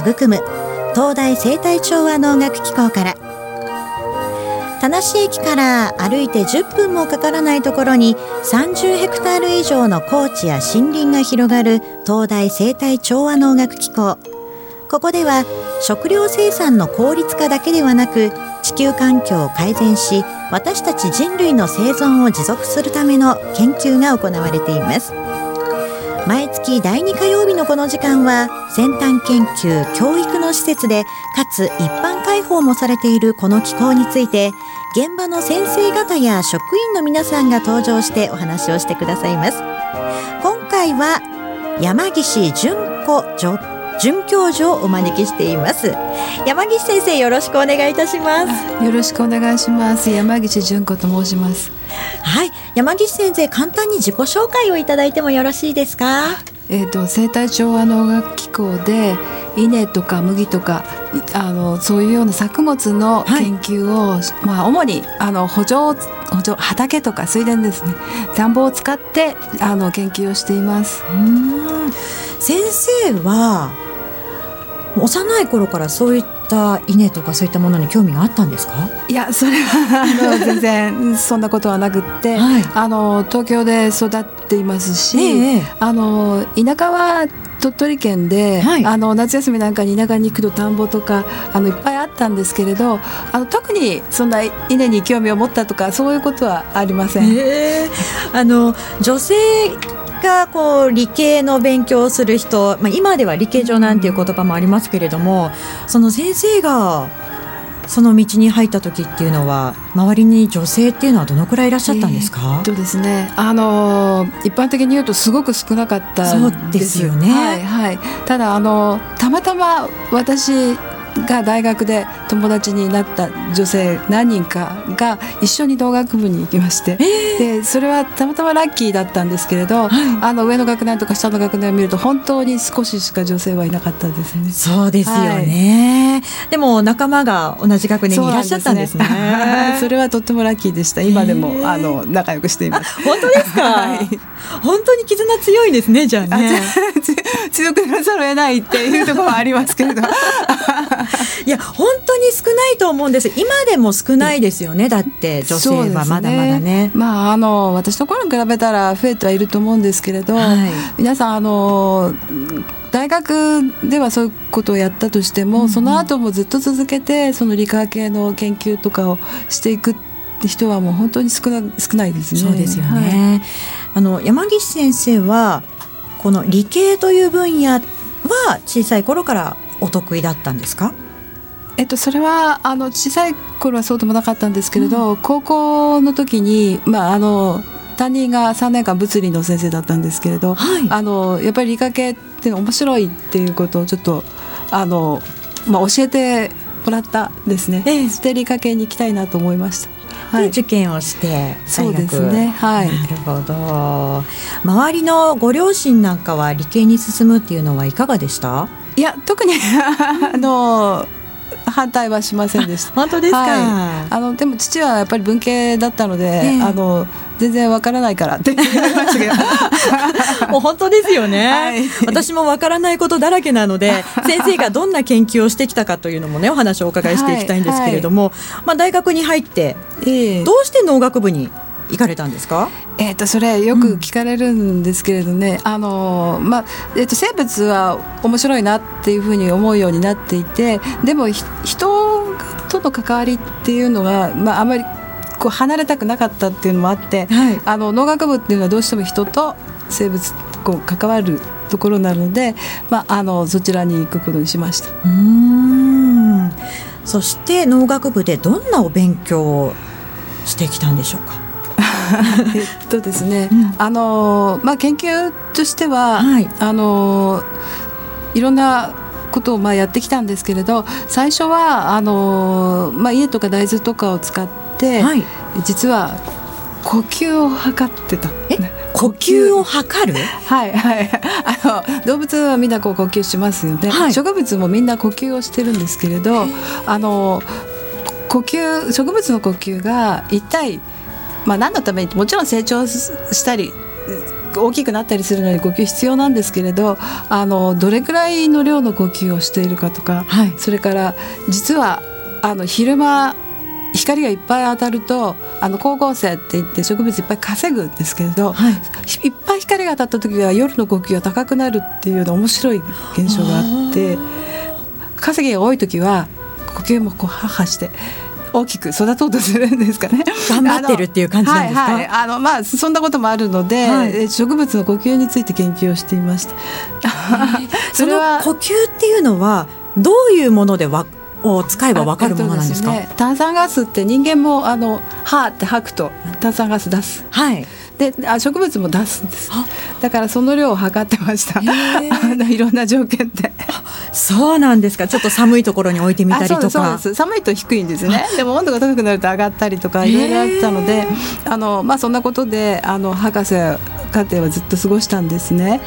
育む東大生態調和農学機構から。田無駅から歩いて10分もかからないところに30ヘクタール以上の高地や森林が広がる東大生態調和農学機構。ここでは食料生産の効率化だけではなく地球環境を改善し私たち人類の生存を持続するための研究が行われています。毎月第2火曜日のこの時間は先端研究教育の施設でかつ一般開放もされているこの機構について現場の先生方や職員の皆さんが登場してお話をしてくださいます。今回は山岸純子准教授をお招きしています。山岸先生よろしくお願いいたします。よろしくお願いします。山岸純子と申します。はい。山岸先生簡単に自己紹介をいただいてもよろしいですか？えっ、ー、と生態調和農学機構で稲とか麦とかあのそういうような作物の研究を、はい、まあ主にあの補助補助畑とか水田ですね。田んぼを使ってあの研究をしています。先生は幼い頃からそういった稲とかそういったものに興味があったんですか？いやそれはあの全然そんなことはなくって、はい、あの東京で育っていますし、ええ、あの田舎は鳥取県で、はい、あの夏休みなんかに田舎に行くと田んぼとかあのいっぱいあったんですけれどあの特にそんな稲に興味を持ったとかそういうことはありません。えー、あの女性がこう理系の勉強をする人、まあ、今では理系上なんていう言葉もありますけれどもその先生がその道に入った時っていうのは周りに女性っていうのはどのくらいいらっしゃったんですか、えー、とですねあの一般的に言うとすごく少なかったそうですよね、はいはい、ただあのたまたま私が大学で友達になった女性何人かが一緒に農学部に行きまして、えー、でそれはたまたまラッキーだったんですけれど、はい、あの上の学年とか下の学年を見ると本当に少ししか女性はいなかったですね。そうですよね、はい、でも仲間が同じ学年にいらっしゃったんですね。そ、ね、れはとってもラッキーでした。今でも、えー、あの仲良くしています。本当ですか？はい、本当に絆強いですねじゃあね。強くならざるを得ないっていうところはありますけれど。いや本当に少ないと思うんです今でも少ないですよねだって女性はまだまだね、ね、まああの私の頃に比べたら増えてはいると思うんですけれど、はい、皆さんあの大学ではそういうことをやったとしても、うん、その後もずっと続けてその理科系の研究とかをしていく人はもう本当に少な少ないですね。そうですよね、はい、あの山岸先生はこの理系という分野は小さい頃からお得意だったんですか？えっと、それはあの小さい頃はそうでもなかったんですけれど、うん、高校の時に、まあ、あの担任が3年間物理の先生だったんですけれど、はい、あのやっぱり理科系って面白いっていうことをちょっとあの、まあ、教えてもらったですね、ええ、で理科系に行きたいなと思いました。はい、受験をしてそうですね。はい。なるほど。周りのご両親なんかは理系に進むっていうのはいかがでした？いや特に あの反対はしませんでした。本当ですか、はい、あのでも父はやっぱり文系だったので、えー、あの全然わからないからって言いましたけど。もう本当ですよね、はい、私もわからないことだらけなので 先生がどんな研究をしてきたかというのもねお話をお伺いしていきたいんですけれども、はい。はい、まあ、大学に入って、えー、どうして農学部に行かれたんですか？えっ、ー、とそれよく聞かれるんですけれどね、うん、あのまあえっ、ー、と生物は面白いなっていうふうに思うようになっていて、でも人との関わりっていうのがまああまりこう離れたくなかったっていうのもあって、はい、あの農学部っていうのはどうしても人と生物こう関わるところなので、まああのそちらに行くことにしました。うんそして農学部でどんなお勉強をしてきたんでしょうか？えっとですね、うん、あのまあ研究としては、はい、あのいろんなことをまあやってきたんですけれど最初はあの、まあ、家とか大豆とかを使って、はい、実は呼吸を測ってた。呼吸を測る？はいはい。あの動物はみんなこう呼吸しますよね、はい、植物もみんな呼吸をしてるんですけれどあの呼吸植物の呼吸が一体まあ、何のためにもちろん成長したり大きくなったりするのに呼吸必要なんですけれどあのどれくらいの量の呼吸をしているかとか、はい、それから実はあの昼間光がいっぱい当たるとあの光合成って言って植物いっぱい稼ぐんですけれど、はい、いっぱい光が当たった時は夜の呼吸が高くなるっていうの面白い現象があって稼ぎが多い時は呼吸もこうハハして大きく育とうとするんですかね。頑張ってるっていう感じなんですか？はいはい、あのまあそんなこともあるので、はい、植物の呼吸について研究をしていました。それは呼吸っていうのはどういうものでわを使えばわかるものなんですか？すね、炭酸ガスって人間もあのはーって吐くと炭酸ガス出す。はい。であ植物も出すんです。だからその量を測ってました。いろんな条件で。そうなんですか。ちょっと寒いところに置いてみたりとか。寒いと低いんですね。でも温度が高くなると上がったりとかいろいろあったのであの、まあ、そんなことであの博士家庭はずっと過ごしたんですね。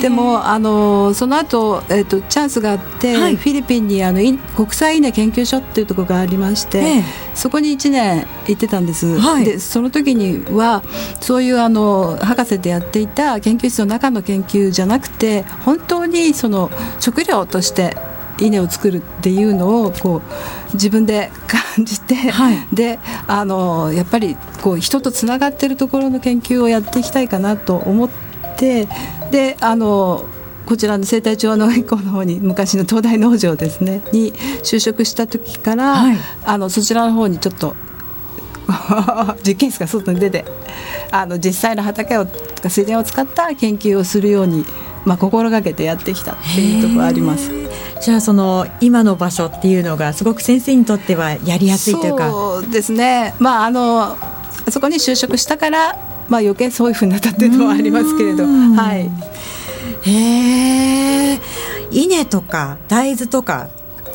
でもあのその後、えーと、チャンスがあって、はい、フィリピンにあの国際稲研究所っていうところがありまして、そこに1年行ってたんです。はい、でその時にはそういうあの博士でやっていた研究室の中の研究じゃなくて本当にその食料として稲を作るっていうのをこう自分で感じて、はい、であのやっぱりこう人とつながってるところの研究をやっていきたいかなと思ってであのこちらの生態調和農学校の方に昔の東大農場ですねに就職した時から、はい、あのそちらの方にちょっと 実験室が外に出てあの実際の畑を水田を使った研究をするように、まあ、心がけてやってきたっていうところあります。じゃあその今の場所っていうのがすごく先生にとってはやりやすいというか。そうですね。まああのそこに就職したからまあ余計そういうふうになったっていうのはありますけれど。はい。へえ稲とか大豆とか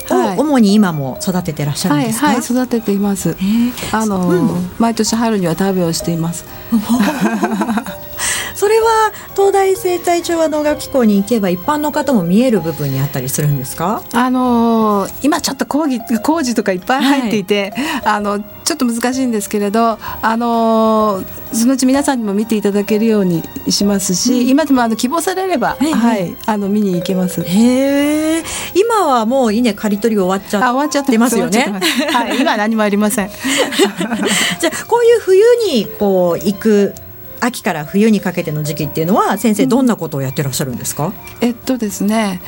を主に今も育ててらっしゃるんですか、はい、はい、育てています。あの、うん、毎年春には食べをしていますそれは東大生態調和農学機構に行けば一般の方も見える部分にあったりするんですか？あのー、今ちょっと工事工事とかいっぱい入っていて、はい、あのちょっと難しいんですけれどあのー、そのうち皆さんにも見ていただけるようにしますし、うん、今でもあの希望されれば、はい、はい、あの見に行けます。へえ。今はもう稲刈り取り終わっちゃってますよね。はい、今何もありません。じゃあこういう冬にこう行く秋から冬にかけての時期っていうのは先生どんなことをやってらっしゃるんですか、うん、えっとですね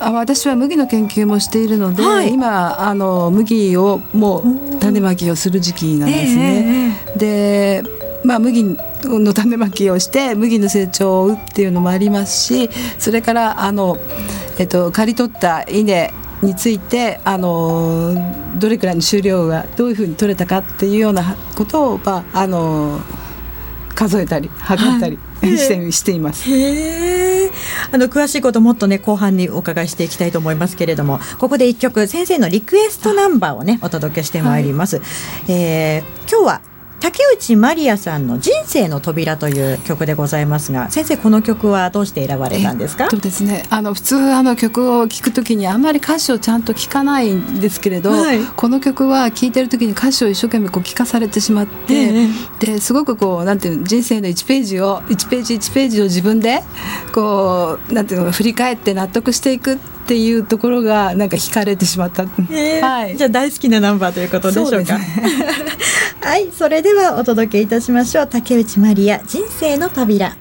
私は麦の研究もしているので、はい、今あの麦をもう種まきをする時期なんですね。えー、でまあ、麦の種まきをして麦の成長を追うっていうのもありますしそれからあの、えっと、刈り取った稲についてあのどれくらいの収量がどういうふうに取れたかっていうようなことを、まあ、あの数えたり測ったり、はい、してしています。あの詳しいこともっとね後半にお伺いしていきたいと思いますけれどもここで一曲先生のリクエストナンバーをねお届けしてまいります。はい、えー、今日は竹内まりやさんの人生の扉という曲でございますが先生この曲はどうして選ばれたんですか、えっとですね、あの普通あの曲を聴くときにあんまり歌詞をちゃんと聞かないんですけれど、はい、この曲は聴いてるときに歌詞を一生懸命こう聞かされてしまって、えー、ですごくこうなんていう人生の1ページを1ページ1ページを自分でこうなんていうの振り返って納得していくっていうところがなんか惹かれてしまった、えー、はい、じゃあ大好きなナンバーということでしょうか。はいそれではお届けいたしましょう。竹内まりや人生の扉。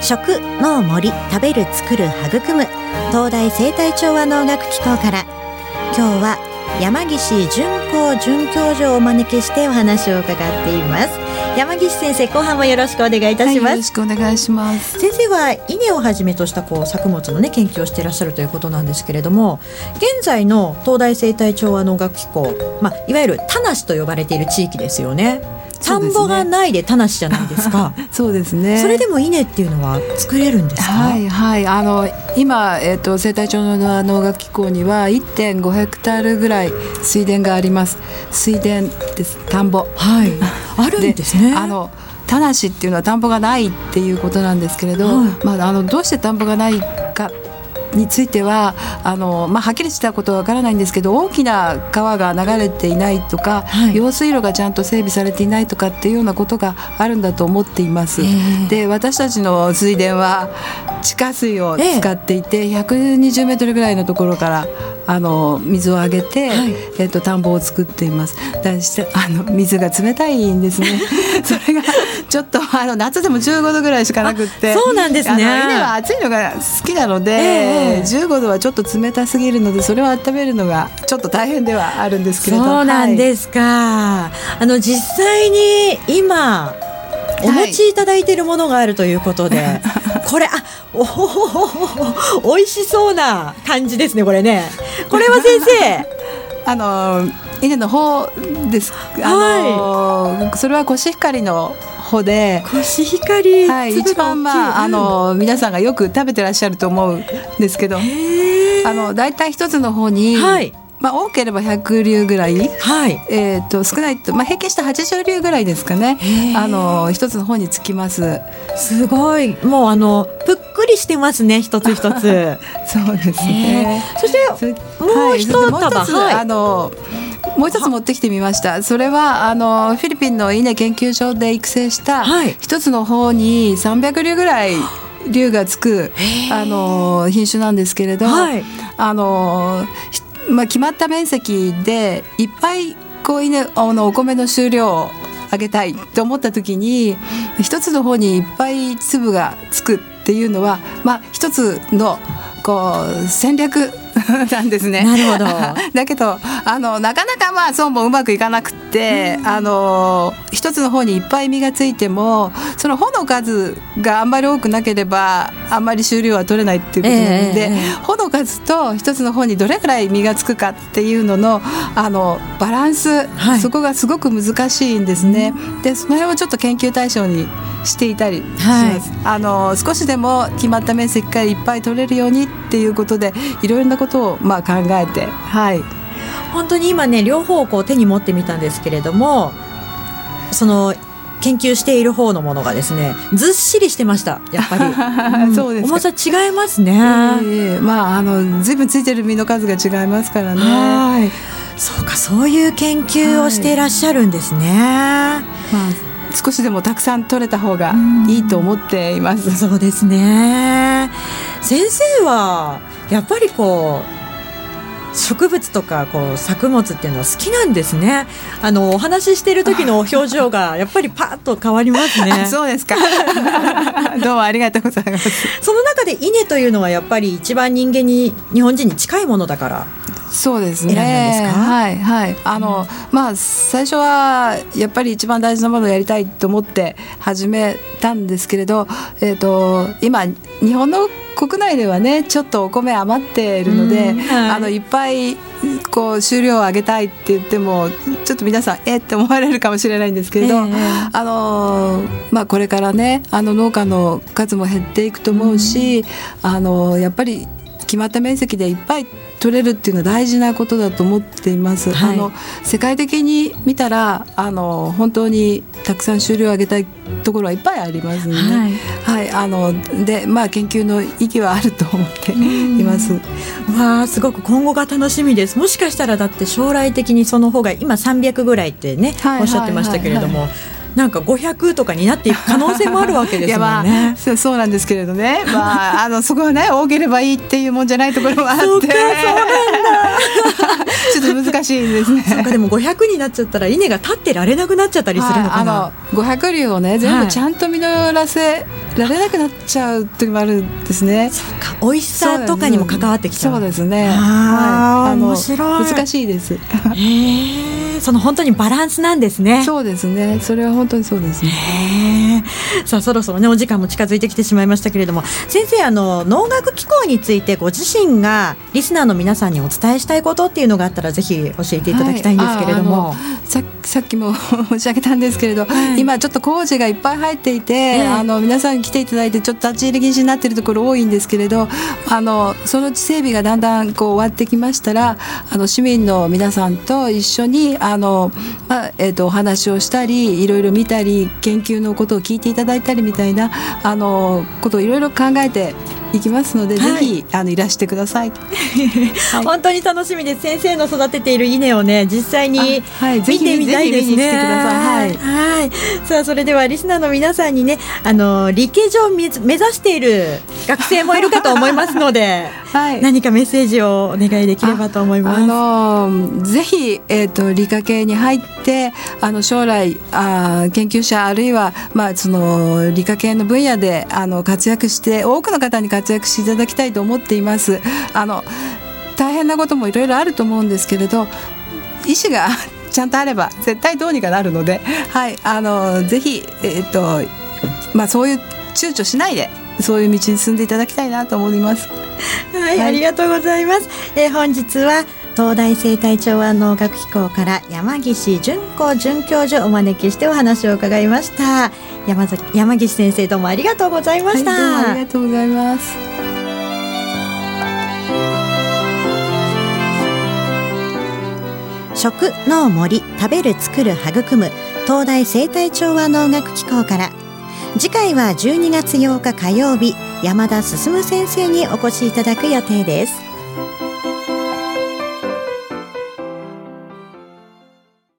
食農森食べる作る育む。東大生態調和農学機構から。今日は山岸純子准教授をお招きしてお話を伺っています。山岸先生後半もよろしくお願いいたします、はい、よろしくお願いします。先生は稲をはじめとしたこう作物のね研究をしていらっしゃるということなんですけれども現在の東大生態調和農学機構まあいわゆる田無と呼ばれている地域ですよね田んぼがないで田無じゃないですか。そうですね。それでも稲っていうのは作れるんですか？はいはい。あの今えっ、ー、と生態町の農学機構には1.5ヘクタールぐらい水田があります。水田です田んぼ。はい。あるんですね。あの田無っていうのは田んぼがないっていうことなんですけれど、はい、まああのどうして田んぼがないかについてはあの、まあ、はっきりしたことはわからないんですけど大きな川が流れていないとか、はい、用水路がちゃんと整備されていないとかっていうようなことがあるんだと思っています。で私たちの水田は地下水を使っていて、えー、120メートルぐらいのところからあの水をあげて、はい、えっと田んぼを作っています。だしてあの水が冷たいんですね。それがちょっとあの夏でも15度ぐらいしかなくて、そうなんですね。稲は暑いのが好きなので、えー、15度はちょっと冷たすぎるので、それを温めるのがちょっと大変ではあるんですけれど。そうなんですか。はい、あの実際に今お持ちいただいているものがあるということで、はい、これあおお 美味しそうな感じですねこれね。これは先生。あの稲の方です。あの、はい、それはコシヒカリの方で。コシヒカリ、はい、一番まああの皆さんがよく食べてらっしゃると思うんですけど。あの大体一つの方に、はいまあ、多ければ100流ぐらい、はい。えーと、少ないと、まあ、平均して80流ぐらいですかね。あの一つの方につきます。すごい。もうあのぷっくりしてますね一つ一つ。そうですね。そしてもう一束、はい、あのもう一つ持ってきてみました。それはあのフィリピンの稲研究所で育成した一つの方に300流ぐらい流がつくあの品種なんですけれど、はい、あのまあ、決まった面積でいっぱいこう稲あのお米の収量を上げたいと思った時に一つの方にいっぱい粒がつくっていうのは、まあ、一つのこう戦略なんですね。なるほど。だけどあのなかなかまあそうもうまくいかなくて、あの一つの方にいっぱい実がついてもその穂の数があんまり多くなければあんまり収量は取れないっていうことなので、えー、穂の数と一つの方にどれぐらい実がつくかっていうののあのバランス、はい、そこがすごく難しいんですね。でその辺をちょっと研究対象にしていたりします。はい、あの少しでも決まった面積からいっぱい取れるようにっていうことでいろいろなことをまあ考えて、はい、本当に今ね両方をこう手に持ってみたんですけれどもその研究している方のものがですねずっしりしてましたやっぱり、うん、そうです重さ違いますね、えー、まああのずいぶんついてる実の数が違いますからね。はい。そうかそういう研究をしていらっしゃるんですね、はい、まあ少しでもたくさん取れた方がいいと思っています。そうですね。先生はやっぱりこう植物とかこう作物っていうのは好きなんですね。あのお話ししている時の表情が やっぱりパッと変わりますね。そうですか。どうもありがとうございます。その中で稲というのはやっぱり一番人間に日本人に近いものだから。そうですね。はいはい。あの、うん、まあ最初はやっぱり一番大事なものをやりたいと思って始めたんですけれど、えっ、ー、と今日本の国内ではねちょっとお米余っているので、はい、あのいっぱいこう収量を上げたいって言ってもちょっと皆さんえっ？て思われるかもしれないんですけれど、えー、あのまあ、これからねあの農家の数も減っていくと思うし、うん、あのやっぱり決まった面積でいっぱい取れるっていうのは大事なことだと思っています。はい、あの世界的に見たらあの本当にたくさん収量を上げたいところはいっぱいありますね。はい、はい、あのでまあ研究の意義はあると思っています。わあすごく今後が楽しみです。もしかしたらだって将来的にその方が今300ぐらいってね、はい、おっしゃってましたけれども。はいはいはいなんか500とかになっていく可能性もあるわけですもんね。まあ、そうなんですけれどね、まあ、あのそこはね多ければいいっていうもんじゃないところもあってそうそうなんだ ちょっと難しいですね。そうかでも500になっちゃったら稲が立ってられなくなっちゃったりするのかな。あの500粒をね全部ちゃんと実らせられなくなっちゃう時もあるんですね。そうか美味しさとかにも関わってきちゃう。そうですね。はい、あの面白い難しいです。へえ。その本当にバランスなんですね。そうですね。それは本当にそうですね。さあそろそろねお時間も近づいてきてしまいましたけれども、先生あの農学機構についてご自身がリスナーの皆さんにお伝えしたいことっていうのがあったらぜひ教えていただきたいんですけれども、はい、ささっきも 申し上げたんですけれど、はい、今ちょっと工事がいっぱい入っていて、あの皆さん来ていただいてちょっと立ち入り禁止になっているところ多いんですけれどあのそのうち整備がだんだんこう終わってきましたらあの市民の皆さんと一緒にあの、まあえーと、お話をしたりいろいろ見たり研究のことを聞いていただいたりみたいなあのことをいろいろ考えていきますので、はい、ぜひあのいらしてください、はい、本当に楽しみです。先生の育てている稲をね実際に見てみたいですね。はい、はい、さあそれではリスナーの皆さんにねあの理系上目指している学生もいるかと思いますので、はい、何かメッセージをお願いできればと思います。あのぜひえっ、ー、と理科系に入ってあの将来あ研究者あるいはまあその理科系の分野であの活躍して多くの方に活躍していただきたいと思っています。あの大変なこともいろいろあると思うんですけれど意思が ちゃんとあれば絶対どうにかなるので、はい、あのぜひ、えー、っとまあ、そういう躊躇しないでそういう道に進んでいただきたいなと思います。はい、はい、ありがとうございます。えー、本日は東大生態調和農学機構から山岸純子准教授をお招きしてお話を伺いました。山崎山岸先生どうもありがとうございました、はい、ありがとうございます。食農森食べる作る育む東大生態調和農学機構から。次回は12月8日火曜日山田進先生にお越しいただく予定です